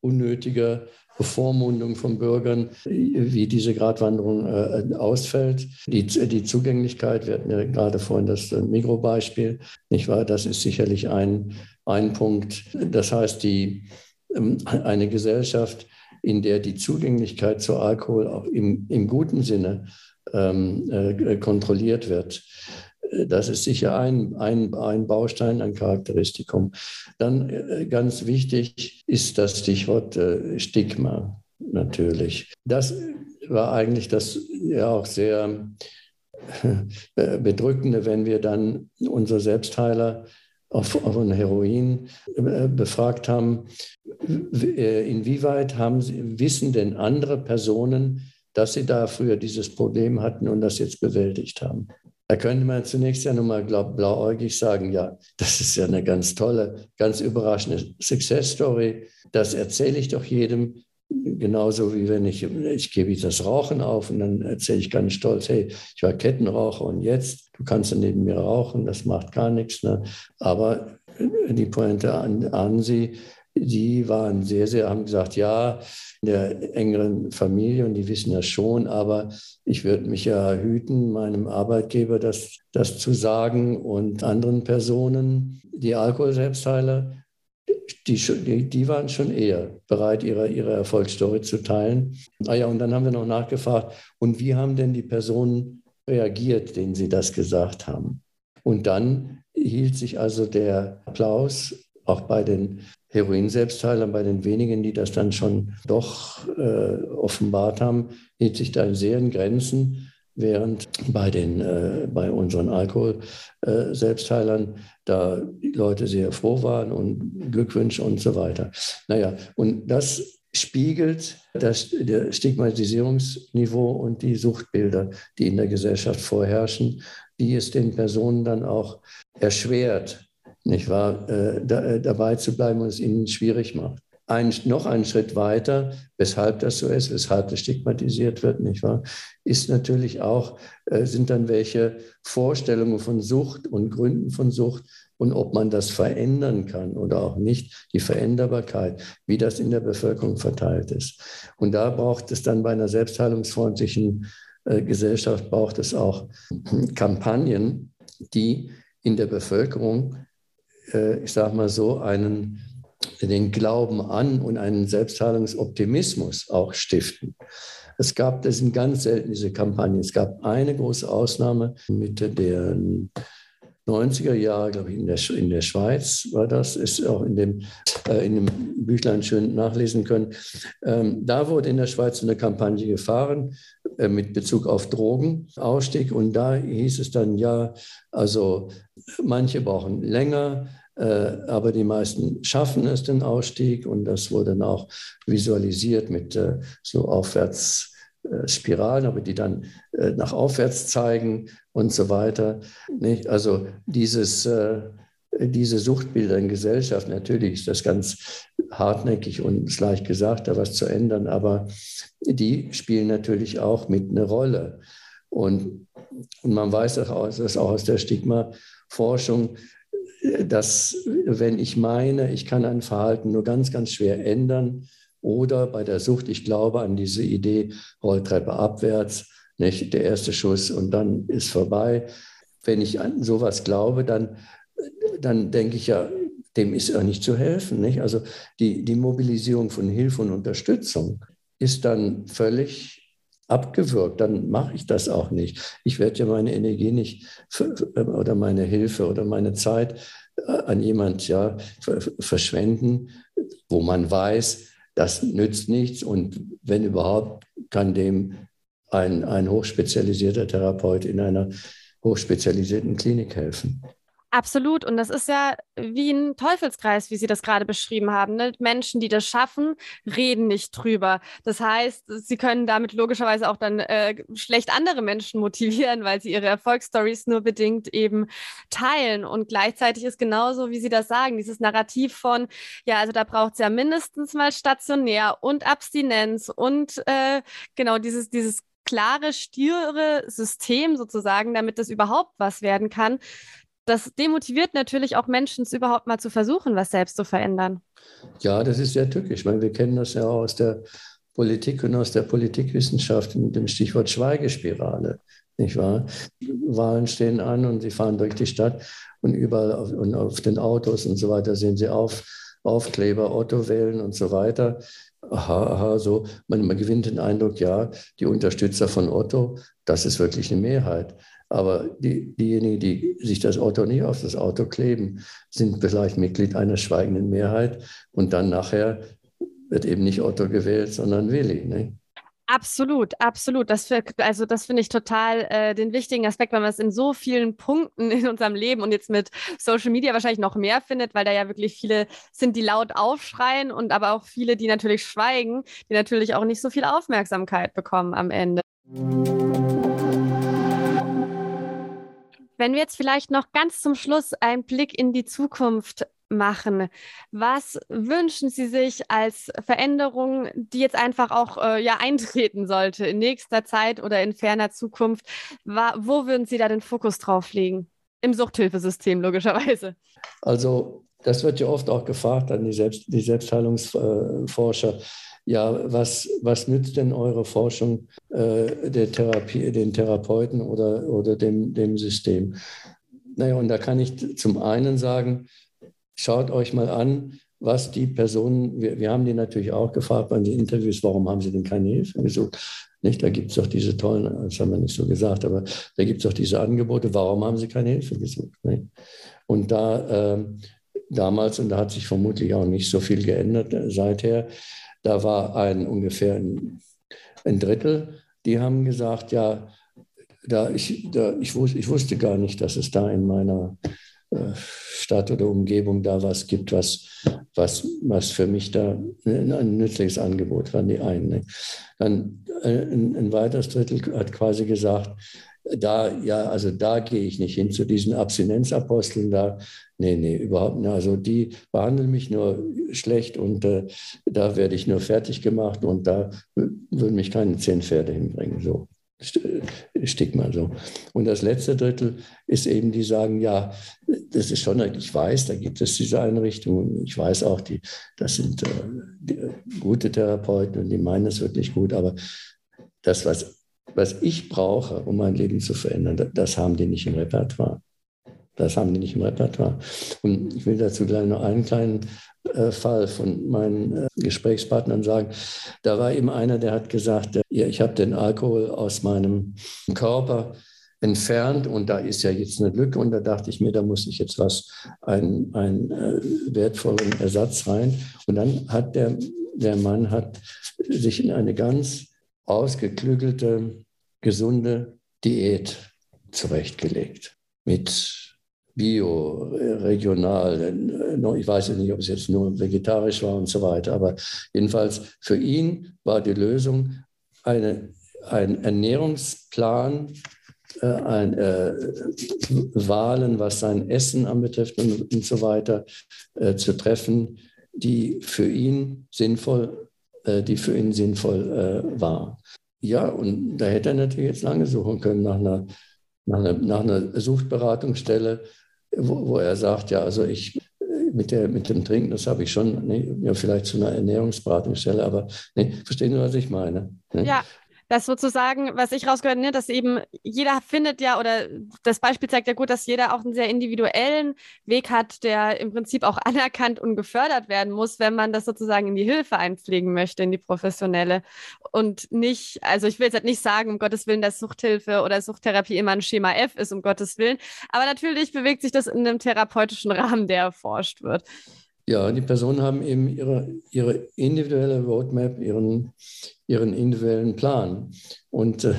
unnötiger Bevormundung von Bürgern, wie diese Gratwanderung äh, ausfällt. Die, die Zugänglichkeit, wir hatten ja gerade vorhin das Mikrobeispiel, nicht wahr? Das ist sicherlich ein, ein Punkt. Das heißt, die, ähm, eine Gesellschaft, in der die Zugänglichkeit zu Alkohol auch im, im guten Sinne ähm, äh, kontrolliert wird. Das ist sicher ein, ein, ein Baustein, ein Charakteristikum. Dann äh, ganz wichtig ist das Stichwort äh, Stigma natürlich. Das war eigentlich das ja auch sehr äh, bedrückende, wenn wir dann unsere Selbstheiler auf, ein Heroin befragt haben, inwieweit haben sie, wissen denn andere Personen, dass sie da früher dieses Problem hatten und das jetzt bewältigt haben. Da könnte man zunächst ja nochmal blauäugig sagen, ja, das ist ja eine ganz tolle, ganz überraschende Success Story. Das erzähle ich doch jedem. Genauso wie wenn ich, ich gebe das Rauchen auf und dann erzähle ich ganz stolz, hey, ich war Kettenraucher und jetzt, du kannst neben mir rauchen, das macht gar nichts. Ne? Aber die Pointe an, an Sie, die waren sehr, sehr, haben gesagt, ja, in der engeren Familie und die wissen das schon, aber ich würde mich ja hüten, meinem Arbeitgeber das, das zu sagen und anderen Personen, die Alkoholselbstheiler, die, die, die, waren schon eher bereit, ihre, ihre Erfolgsstory zu teilen. Ah ja, und dann haben wir noch nachgefragt, und wie haben denn die Personen reagiert, denen sie das gesagt haben? Und dann hielt sich also der Applaus auch bei den Heroin-Selbstheilern, bei den wenigen, die das dann schon doch äh, offenbart haben, hielt sich da sehr in Grenzen, während bei, den, äh, bei unseren Alkohol-Selbstheilern äh, da die Leute sehr froh waren und Glückwünsche und so weiter. Naja, und das spiegelt das Stigmatisierungsniveau und die Suchtbilder, die in der Gesellschaft vorherrschen, die es den Personen dann auch erschwert, nicht wahr, äh, da, äh, dabei zu bleiben und es ihnen schwierig macht. Ein, noch einen Schritt weiter, weshalb das so ist, weshalb das stigmatisiert wird, nicht wahr, ist natürlich auch, äh, sind dann welche Vorstellungen von Sucht und Gründen von Sucht und ob man das verändern kann oder auch nicht, die Veränderbarkeit, wie das in der Bevölkerung verteilt ist. Und da braucht es dann bei einer selbstheilungsfreundlichen äh, Gesellschaft, braucht es auch Kampagnen, die in der Bevölkerung äh, ich sage mal so, einen, den Glauben an und einen Selbstheilungsoptimismus auch stiften. Es gab, das sind ganz selten diese Kampagnen. Es gab eine große Ausnahme Mitte der 90er Jahre, glaube ich, in der, in der Schweiz war das, ist auch in dem, äh, in dem Büchlein schön nachlesen können. Ähm, da wurde in der Schweiz eine Kampagne gefahren äh, mit Bezug auf Drogenausstieg und da hieß es dann, ja, also manche brauchen länger, aber die meisten schaffen es, den Ausstieg. Und das wurde dann auch visualisiert mit äh, so Aufwärtsspiralen, aber die dann äh, nach aufwärts zeigen und so weiter. Also dieses, diese Suchtbilder in Gesellschaft, natürlich ist das ganz hartnäckig und ist leicht gesagt, da was zu ändern, aber die spielen natürlich auch mit eine Rolle. Und, und man weiß auch, dass auch aus der Stigma-Forschung, dass wenn ich meine, ich kann ein Verhalten nur ganz, ganz schwer ändern oder bei der Sucht, ich glaube an diese Idee, Rolltreppe abwärts, nicht der erste Schuss und dann ist vorbei. Wenn ich an sowas glaube, dann, dann denke ich ja, dem ist auch nicht zu helfen. Nicht? Also die, die Mobilisierung von Hilfe und Unterstützung ist dann völlig abgewürgt, dann mache ich das auch nicht. Ich werde ja meine Energie nicht für, oder meine Hilfe oder meine Zeit äh, an jemand ja, verschwenden, wo man weiß, das nützt nichts und wenn überhaupt, kann dem ein, ein hochspezialisierter Therapeut in einer hochspezialisierten Klinik helfen. Absolut. Und das ist ja wie ein Teufelskreis, wie Sie das gerade beschrieben haben. Ne? Menschen, die das schaffen, reden nicht drüber. Das heißt, sie können damit logischerweise auch dann äh, schlecht andere Menschen motivieren, weil sie ihre Erfolgsstories nur bedingt eben teilen. Und gleichzeitig ist genauso, wie Sie das sagen, dieses Narrativ von, ja, also da braucht es ja mindestens mal stationär und Abstinenz und äh, genau dieses, dieses klare, stiere System sozusagen, damit das überhaupt was werden kann das demotiviert natürlich auch Menschen, es überhaupt mal zu versuchen, was selbst zu verändern. Ja, das ist sehr tückisch. Ich meine, wir kennen das ja auch aus der Politik und aus der Politikwissenschaft mit dem Stichwort Schweigespirale. Nicht wahr? Wahlen stehen an und sie fahren durch die Stadt und überall auf, und auf den Autos und so weiter sehen sie auf, Aufkleber, Otto wählen und so weiter. Aha, aha, so. Man, man gewinnt den Eindruck, ja, die Unterstützer von Otto, das ist wirklich eine Mehrheit. Aber die, diejenigen, die sich das Auto nicht auf das Auto kleben, sind vielleicht Mitglied einer schweigenden Mehrheit. Und dann nachher wird eben nicht Otto gewählt, sondern Willi. Ne? Absolut, absolut. Das für, also das finde ich total äh, den wichtigen Aspekt, weil man es in so vielen Punkten in unserem Leben und jetzt mit Social Media wahrscheinlich noch mehr findet, weil da ja wirklich viele sind, die laut aufschreien und aber auch viele, die natürlich schweigen, die natürlich auch nicht so viel Aufmerksamkeit bekommen am Ende. Wenn wir jetzt vielleicht noch ganz zum Schluss einen Blick in die Zukunft machen. Was wünschen Sie sich als Veränderung, die jetzt einfach auch äh, ja eintreten sollte in nächster Zeit oder in ferner Zukunft? Wa wo würden Sie da den Fokus drauf legen? Im Suchthilfesystem logischerweise. Also das wird ja oft auch gefragt an die, Selbst die Selbstheilungsforscher ja, was, was nützt denn eure Forschung äh, der Therapie, den Therapeuten oder, oder dem, dem System? Naja, und da kann ich zum einen sagen, schaut euch mal an, was die Personen, wir, wir haben die natürlich auch gefragt bei den Interviews, warum haben sie denn keine Hilfe gesucht? Nicht? Da gibt es doch diese tollen, das haben wir nicht so gesagt, aber da gibt es doch diese Angebote, warum haben sie keine Hilfe gesucht? Nicht? Und da äh, damals, und da hat sich vermutlich auch nicht so viel geändert äh, seither, da war ein ungefähr ein, ein Drittel, die haben gesagt, ja, da ich, da, ich, wus, ich wusste gar nicht, dass es da in meiner äh, Stadt oder Umgebung da was gibt, was, was, was für mich da ein, ein nützliches Angebot war, die einen. Ne? Dann äh, ein, ein weiteres Drittel hat quasi gesagt, da, ja, also da gehe ich nicht hin zu diesen Abstinenzaposteln da. Nee, nee, überhaupt nicht. Also die behandeln mich nur schlecht und äh, da werde ich nur fertig gemacht und da würden mich keine zehn Pferde hinbringen. So. Stigma so. Und das letzte Drittel ist eben, die sagen, ja, das ist schon, ich weiß, da gibt es diese Einrichtungen. Ich weiß auch, die, das sind äh, die, gute Therapeuten und die meinen es wirklich gut, aber das, was was ich brauche, um mein Leben zu verändern, das haben die nicht im Repertoire. Das haben die nicht im Repertoire. Und ich will dazu gleich noch einen kleinen äh, Fall von meinen äh, Gesprächspartnern sagen. Da war eben einer, der hat gesagt, äh, ja, ich habe den Alkohol aus meinem Körper entfernt und da ist ja jetzt eine Lücke und da dachte ich mir, da muss ich jetzt was, einen, einen äh, wertvollen Ersatz rein. Und dann hat der, der Mann hat sich in eine ganz ausgeklügelte, gesunde Diät zurechtgelegt. Mit Bio, regional, ich weiß nicht, ob es jetzt nur vegetarisch war und so weiter, aber jedenfalls für ihn war die Lösung eine, ein Ernährungsplan, äh, ein, äh, Wahlen, was sein Essen anbetrifft und, und so weiter, äh, zu treffen, die für ihn sinnvoll äh, die für ihn sinnvoll äh, war. Ja, und da hätte er natürlich jetzt lange suchen können nach einer, nach einer, nach einer Suchtberatungsstelle, wo, wo, er sagt, ja, also ich mit, der, mit dem Trinken, das habe ich schon, nee, ja, vielleicht zu einer Ernährungsberatungsstelle, aber nee, verstehen Sie, was ich meine? Nee? Ja, Das sozusagen, was ich rausgehört habe, ne, dass eben jeder findet ja, oder das Beispiel zeigt ja gut, dass jeder auch einen sehr individuellen Weg hat, der im Prinzip auch anerkannt und gefördert werden muss, wenn man das sozusagen in die Hilfe einpflegen möchte, in die professionelle. Und nicht, also ich will jetzt halt nicht sagen, um Gottes Willen, dass Suchthilfe oder Suchttherapie immer ein Schema F ist, um Gottes Willen. Aber natürlich bewegt sich das in einem therapeutischen Rahmen, der erforscht wird. Ja, die Personen haben eben ihre, ihre individuelle Roadmap, ihren, ihren individuellen Plan. Und äh,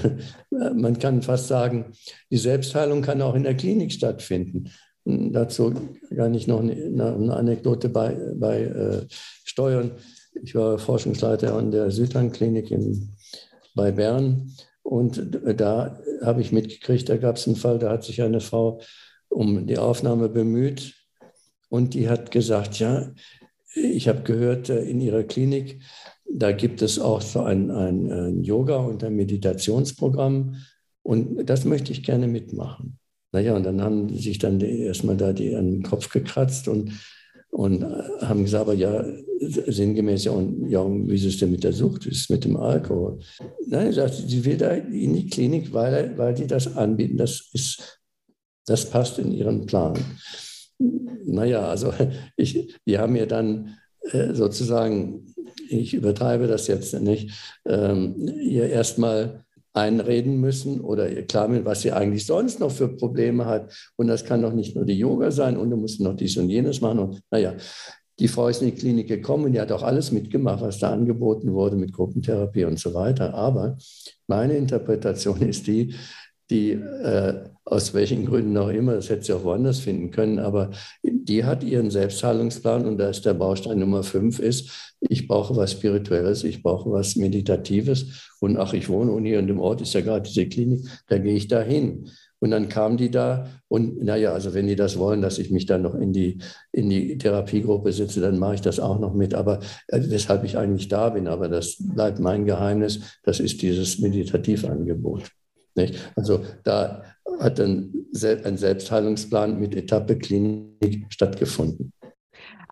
man kann fast sagen, die Selbstheilung kann auch in der Klinik stattfinden. Und dazu kann ich noch eine, eine Anekdote bei, bei äh, steuern. Ich war Forschungsleiter an der Südlandklinik in, bei Bern und da habe ich mitgekriegt, da gab es einen Fall, da hat sich eine Frau um die Aufnahme bemüht und die hat gesagt, ja, ich habe gehört, äh, in ihrer Klinik, da gibt es auch so ein, ein, ein Yoga- und ein Meditationsprogramm und das möchte ich gerne mitmachen. Naja, und dann haben sich dann erstmal da die an den Kopf gekratzt und, und haben gesagt, aber ja, sinngemäß, ja, und, ja, wie ist es denn mit der Sucht, wie ist es mit dem Alkohol? Nein, sie sagt, sie will da in die Klinik, weil, weil die das anbieten, das, ist, das passt in ihren Plan. Naja, also ich, die haben mir dann äh, sozusagen, ich übertreibe das jetzt nicht, ähm, ihr erstmal einreden müssen oder klar mit, was sie eigentlich sonst noch für Probleme hat. Und das kann doch nicht nur die Yoga sein und du musst noch dies und jenes machen. Und naja, die Frau ist in die Klinik gekommen und die hat auch alles mitgemacht, was da angeboten wurde mit Gruppentherapie und so weiter. Aber meine Interpretation ist die, die äh, aus welchen Gründen auch immer, das hätte sie auch woanders finden können, aber die hat ihren Selbstheilungsplan und da ist der Baustein Nummer fünf ist, ich brauche was Spirituelles, ich brauche was Meditatives und ach, ich wohne und hier in dem Ort ist ja gerade diese Klinik, da gehe ich da hin. Und dann kam die da und naja, also wenn die das wollen, dass ich mich dann noch in die, in die Therapiegruppe sitze, dann mache ich das auch noch mit. Aber äh, weshalb ich eigentlich da bin, aber das bleibt mein Geheimnis, das ist dieses Meditativangebot. Nicht? Also da hat ein, ein Selbstheilungsplan mit Etappe Klinik stattgefunden.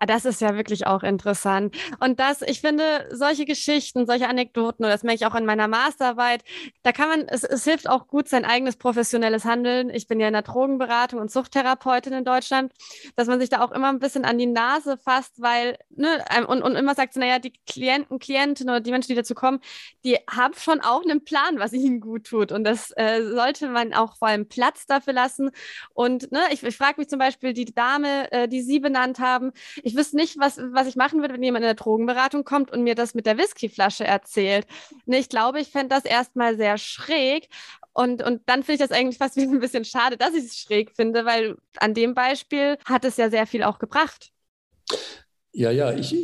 Ah, das ist ja wirklich auch interessant. Und das, ich finde, solche Geschichten, solche Anekdoten, und das merke ich auch in meiner Masterarbeit, da kann man, es, es hilft auch gut, sein eigenes professionelles Handeln. Ich bin ja in der Drogenberatung und Suchttherapeutin in Deutschland, dass man sich da auch immer ein bisschen an die Nase fasst, weil, ne, und, und immer sagt, naja, die Klienten, Klientinnen oder die Menschen, die dazu kommen, die haben schon auch einen Plan, was ihnen gut tut. Und das äh, sollte man auch vor allem Platz dafür lassen. Und ne, ich, ich frage mich zum Beispiel, die Dame, äh, die Sie benannt haben, ich wüsste nicht, was, was ich machen würde, wenn jemand in der Drogenberatung kommt und mir das mit der Whiskyflasche erzählt. Ich glaube, ich fände das erstmal sehr schräg. Und, und dann finde ich das eigentlich fast ein bisschen schade, dass ich es schräg finde, weil an dem Beispiel hat es ja sehr viel auch gebracht. Ja, ja, ich,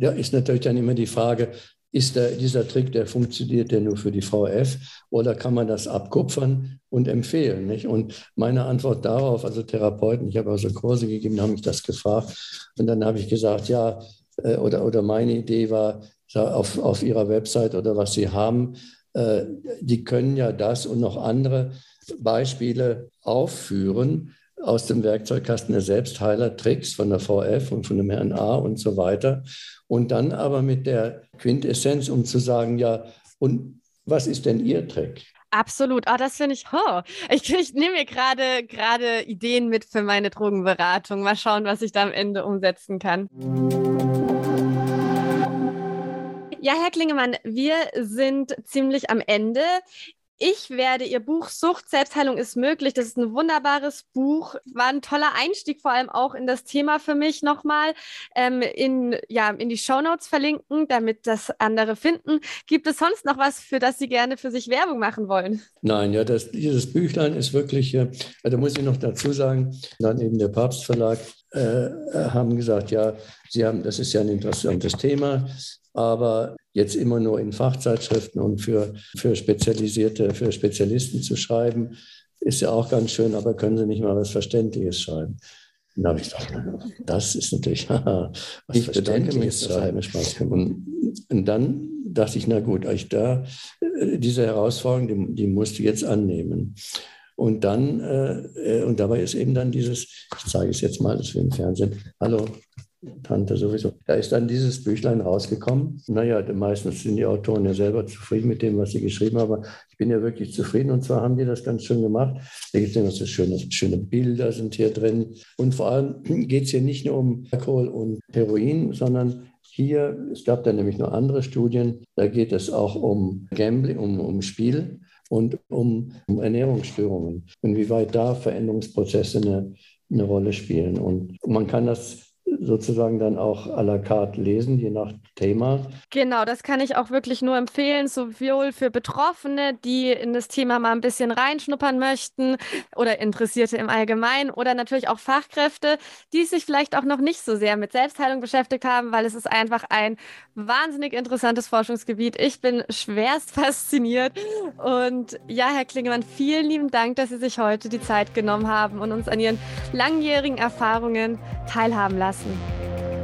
da ist natürlich dann immer die Frage, ist der, dieser Trick, der funktioniert der nur für die VF oder kann man das abkupfern und empfehlen? Nicht? Und meine Antwort darauf, also Therapeuten, ich habe also Kurse gegeben, haben mich das gefragt und dann habe ich gesagt, ja, äh, oder, oder meine Idee war, auf, auf ihrer Website oder was sie haben, äh, die können ja das und noch andere Beispiele aufführen, aus dem Werkzeugkasten der Selbstheiler Tricks von der VF und von dem Herrn A und so weiter. Und dann aber mit der Quintessenz, um zu sagen, ja, und was ist denn Ihr Trick? Absolut. Oh, das finde ich, oh. ich, ich nehme mir gerade gerade Ideen mit für meine Drogenberatung. Mal schauen, was ich da am Ende umsetzen kann. Ja, Herr Klingemann, wir sind ziemlich am Ende. Ich werde Ihr Buch Sucht, Selbstheilung ist möglich. Das ist ein wunderbares Buch. War ein toller Einstieg, vor allem auch in das Thema für mich nochmal. Ähm, in, ja, in die Shownotes verlinken, damit das andere finden. Gibt es sonst noch was, für das Sie gerne für sich Werbung machen wollen? Nein, ja, das, dieses Büchlein ist wirklich, äh, da muss ich noch dazu sagen, dann eben der Papstverlag äh, haben gesagt, ja, Sie haben, das ist ja ein interessantes Thema aber jetzt immer nur in Fachzeitschriften und für, für spezialisierte, für Spezialisten zu schreiben, ist ja auch ganz schön, aber können Sie nicht mal was Verständliches schreiben? Dann habe ich gedacht, das ist natürlich was ich Verständliches schreiben. Spaß und, und dann dachte ich, na gut, ich da, äh, diese Herausforderung, die, die musst du jetzt annehmen. Und dann, äh, äh, und dabei ist eben dann dieses, ich zeige es jetzt mal, das wir im Fernsehen, hallo, Tante sowieso. Da ist dann dieses Büchlein rausgekommen. Naja, meistens sind die Autoren ja selber zufrieden mit dem, was sie geschrieben haben. Aber ich bin ja wirklich zufrieden und zwar haben die das ganz schön gemacht. Da gibt es immer so schöne, schöne Bilder sind hier drin. Und vor allem geht es hier nicht nur um Alkohol und Heroin, sondern hier, es gab da nämlich noch andere Studien, da geht es auch um Gambling, um, um Spiel und um, um Ernährungsstörungen, inwieweit da Veränderungsprozesse eine, eine Rolle spielen. Und man kann das sozusagen dann auch à la carte lesen, je nach Thema. Genau, das kann ich auch wirklich nur empfehlen, sowohl für Betroffene, die in das Thema mal ein bisschen reinschnuppern möchten oder Interessierte im Allgemeinen oder natürlich auch Fachkräfte, die sich vielleicht auch noch nicht so sehr mit Selbstheilung beschäftigt haben, weil es ist einfach ein wahnsinnig interessantes Forschungsgebiet. Ich bin schwerst fasziniert und ja, Herr Klingemann, vielen lieben Dank, dass Sie sich heute die Zeit genommen haben und uns an Ihren langjährigen Erfahrungen teilhaben lassen. Das